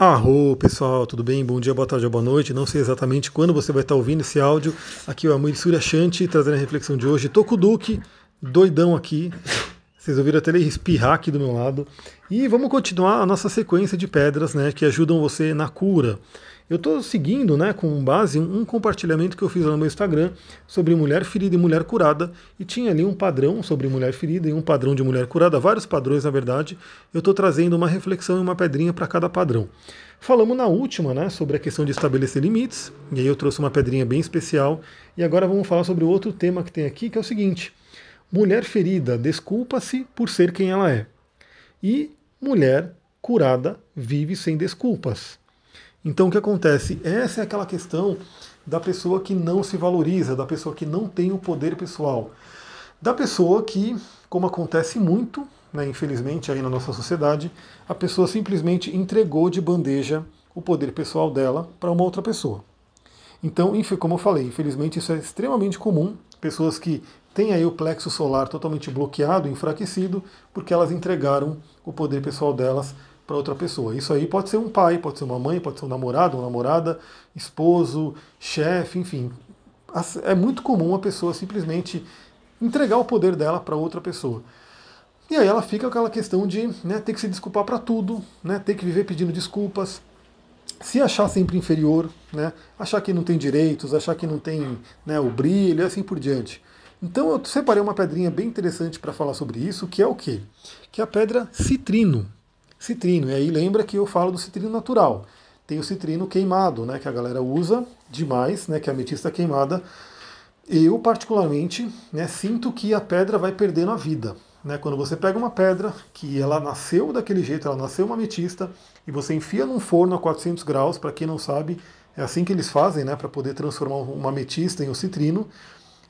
Arro, pessoal, tudo bem? Bom dia, boa tarde, boa noite. Não sei exatamente quando você vai estar ouvindo esse áudio. Aqui é o Amir Surya Shanti trazendo a reflexão de hoje. Duque, doidão aqui. Vocês ouviram até ele espirrar aqui do meu lado. E vamos continuar a nossa sequência de pedras né, que ajudam você na cura. Eu estou seguindo, né, com base um compartilhamento que eu fiz lá no meu Instagram sobre mulher ferida e mulher curada, e tinha ali um padrão sobre mulher ferida e um padrão de mulher curada, vários padrões na verdade. Eu estou trazendo uma reflexão e uma pedrinha para cada padrão. Falamos na última, né, sobre a questão de estabelecer limites, e aí eu trouxe uma pedrinha bem especial, e agora vamos falar sobre o outro tema que tem aqui, que é o seguinte: mulher ferida desculpa-se por ser quem ela é, e mulher curada vive sem desculpas. Então o que acontece? Essa é aquela questão da pessoa que não se valoriza, da pessoa que não tem o poder pessoal, da pessoa que, como acontece muito, né, infelizmente aí na nossa sociedade, a pessoa simplesmente entregou de bandeja o poder pessoal dela para uma outra pessoa. Então, como eu falei, infelizmente isso é extremamente comum, pessoas que têm aí o plexo solar totalmente bloqueado, enfraquecido, porque elas entregaram o poder pessoal delas para outra pessoa. Isso aí pode ser um pai, pode ser uma mãe, pode ser um namorado, uma namorada, esposo, chefe, enfim. É muito comum a pessoa simplesmente entregar o poder dela para outra pessoa. E aí ela fica com aquela questão de né, ter que se desculpar para tudo, né, ter que viver pedindo desculpas, se achar sempre inferior, né, achar que não tem direitos, achar que não tem né, o brilho e assim por diante. Então eu separei uma pedrinha bem interessante para falar sobre isso, que é o quê? Que é a pedra citrino citrino. E aí lembra que eu falo do citrino natural. Tem o citrino queimado, né, que a galera usa demais, né, que é a ametista queimada. Eu, particularmente, né, sinto que a pedra vai perdendo a vida. Né? Quando você pega uma pedra que ela nasceu daquele jeito, ela nasceu uma ametista, e você enfia num forno a 400 graus, para quem não sabe, é assim que eles fazem, né, para poder transformar uma ametista em um citrino,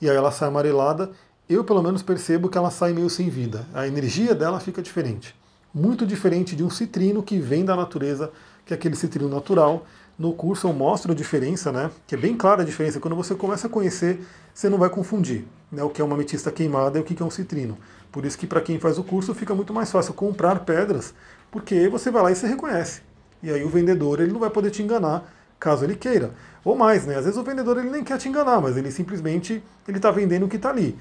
e aí ela sai amarelada. Eu, pelo menos, percebo que ela sai meio sem vida. A energia dela fica diferente muito diferente de um citrino que vem da natureza, que é aquele citrino natural. No curso eu mostro a diferença, né? Que é bem clara a diferença. Quando você começa a conhecer, você não vai confundir né, o que é uma ametista queimada e o que é um citrino. Por isso que para quem faz o curso fica muito mais fácil comprar pedras, porque você vai lá e você reconhece. E aí o vendedor ele não vai poder te enganar caso ele queira. Ou mais, né? Às vezes o vendedor ele nem quer te enganar, mas ele simplesmente ele está vendendo o que está ali.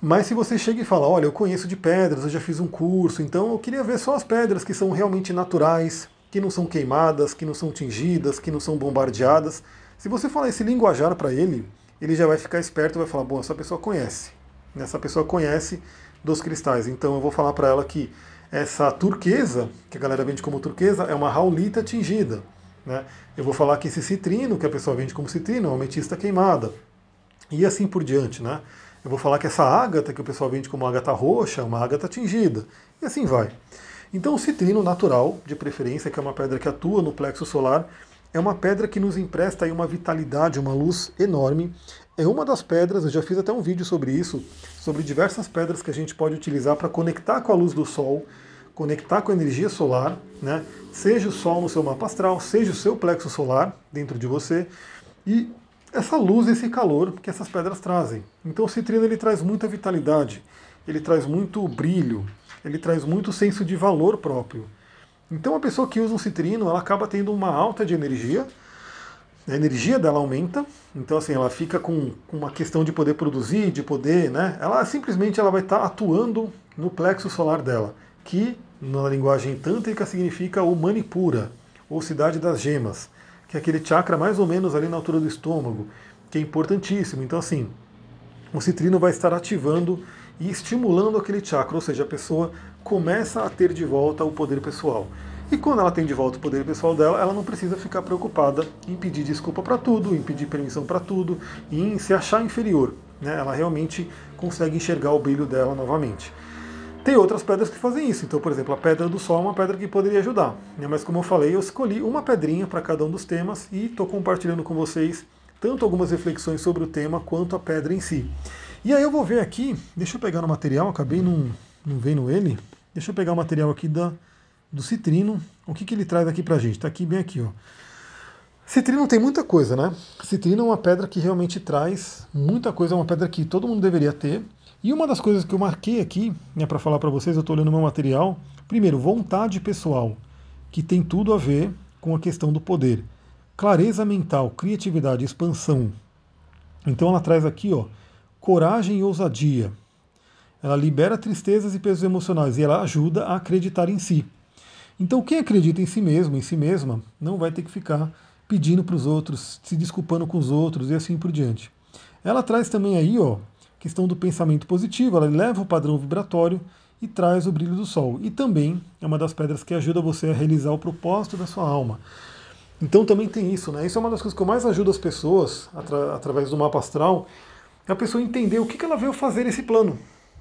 Mas se você chega e fala, olha, eu conheço de pedras, eu já fiz um curso, então eu queria ver só as pedras que são realmente naturais, que não são queimadas, que não são tingidas, que não são bombardeadas. Se você falar esse linguajar para ele, ele já vai ficar esperto vai falar, bom, essa pessoa conhece. Essa pessoa conhece dos cristais. Então eu vou falar para ela que essa turquesa, que a galera vende como turquesa, é uma raulita tingida. Né? Eu vou falar que esse citrino, que a pessoa vende como citrino, é uma ametista queimada. E assim por diante, né? Eu vou falar que essa ágata, que o pessoal vende como ágata roxa, é uma ágata tingida. E assim vai. Então o citrino natural, de preferência, que é uma pedra que atua no plexo solar, é uma pedra que nos empresta aí uma vitalidade, uma luz enorme. É uma das pedras, eu já fiz até um vídeo sobre isso, sobre diversas pedras que a gente pode utilizar para conectar com a luz do Sol, conectar com a energia solar, né? seja o Sol no seu mapa astral, seja o seu plexo solar dentro de você, e essa luz, esse calor que essas pedras trazem. Então o citrino ele traz muita vitalidade, ele traz muito brilho, ele traz muito senso de valor próprio. Então a pessoa que usa um citrino, ela acaba tendo uma alta de energia, a energia dela aumenta, então assim, ela fica com, uma questão de poder produzir, de poder, né? Ela simplesmente ela vai estar atuando no plexo solar dela, que na linguagem tântrica significa o Manipura, ou cidade das gemas que é aquele chakra mais ou menos ali na altura do estômago, que é importantíssimo. Então, assim, o citrino vai estar ativando e estimulando aquele chakra, ou seja, a pessoa começa a ter de volta o poder pessoal. E quando ela tem de volta o poder pessoal dela, ela não precisa ficar preocupada em pedir desculpa para tudo, em pedir permissão para tudo, em se achar inferior. Né? Ela realmente consegue enxergar o brilho dela novamente. Tem outras pedras que fazem isso. Então, por exemplo, a pedra do sol é uma pedra que poderia ajudar. Né? Mas como eu falei, eu escolhi uma pedrinha para cada um dos temas e estou compartilhando com vocês tanto algumas reflexões sobre o tema quanto a pedra em si. E aí eu vou ver aqui, deixa eu pegar no material, acabei não, não vendo ele. Deixa eu pegar o material aqui da, do citrino. O que, que ele traz aqui pra gente? Está aqui bem aqui, ó. Citrino tem muita coisa, né? Citrino é uma pedra que realmente traz muita coisa, é uma pedra que todo mundo deveria ter. E uma das coisas que eu marquei aqui, né, para falar para vocês, eu estou olhando meu material. Primeiro, vontade pessoal, que tem tudo a ver com a questão do poder. Clareza mental, criatividade, expansão. Então ela traz aqui, ó, coragem e ousadia. Ela libera tristezas e pesos emocionais e ela ajuda a acreditar em si. Então quem acredita em si mesmo, em si mesma, não vai ter que ficar pedindo para os outros, se desculpando com os outros e assim por diante. Ela traz também aí, ó, questão do pensamento positivo, ela eleva o padrão vibratório e traz o brilho do sol. E também é uma das pedras que ajuda você a realizar o propósito da sua alma. Então também tem isso, né? Isso é uma das coisas que eu mais ajudo as pessoas, atra através do mapa astral, é a pessoa entender o que, que ela veio fazer nesse plano,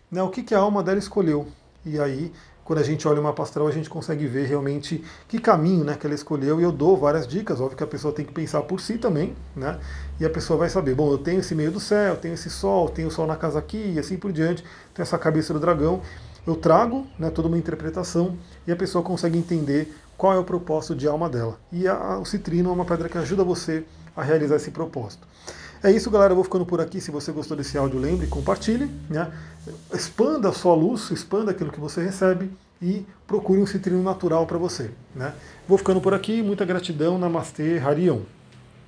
né? o que, que a alma dela escolheu. E aí, quando a gente olha o mapa a gente consegue ver realmente que caminho né, que ela escolheu, e eu dou várias dicas, óbvio que a pessoa tem que pensar por si também, né? E a pessoa vai saber, bom, eu tenho esse meio do céu, tenho esse sol, tenho o sol na casa aqui, e assim por diante, tenho essa cabeça do dragão. Eu trago né, toda uma interpretação e a pessoa consegue entender qual é o propósito de alma dela. E a, o citrino é uma pedra que ajuda você a realizar esse propósito. É isso, galera. Eu vou ficando por aqui. Se você gostou desse áudio, lembre, compartilhe. Né? Expanda a sua luz, expanda aquilo que você recebe e procure um citrino natural para você. Né? Vou ficando por aqui. Muita gratidão. Namastê, Harion.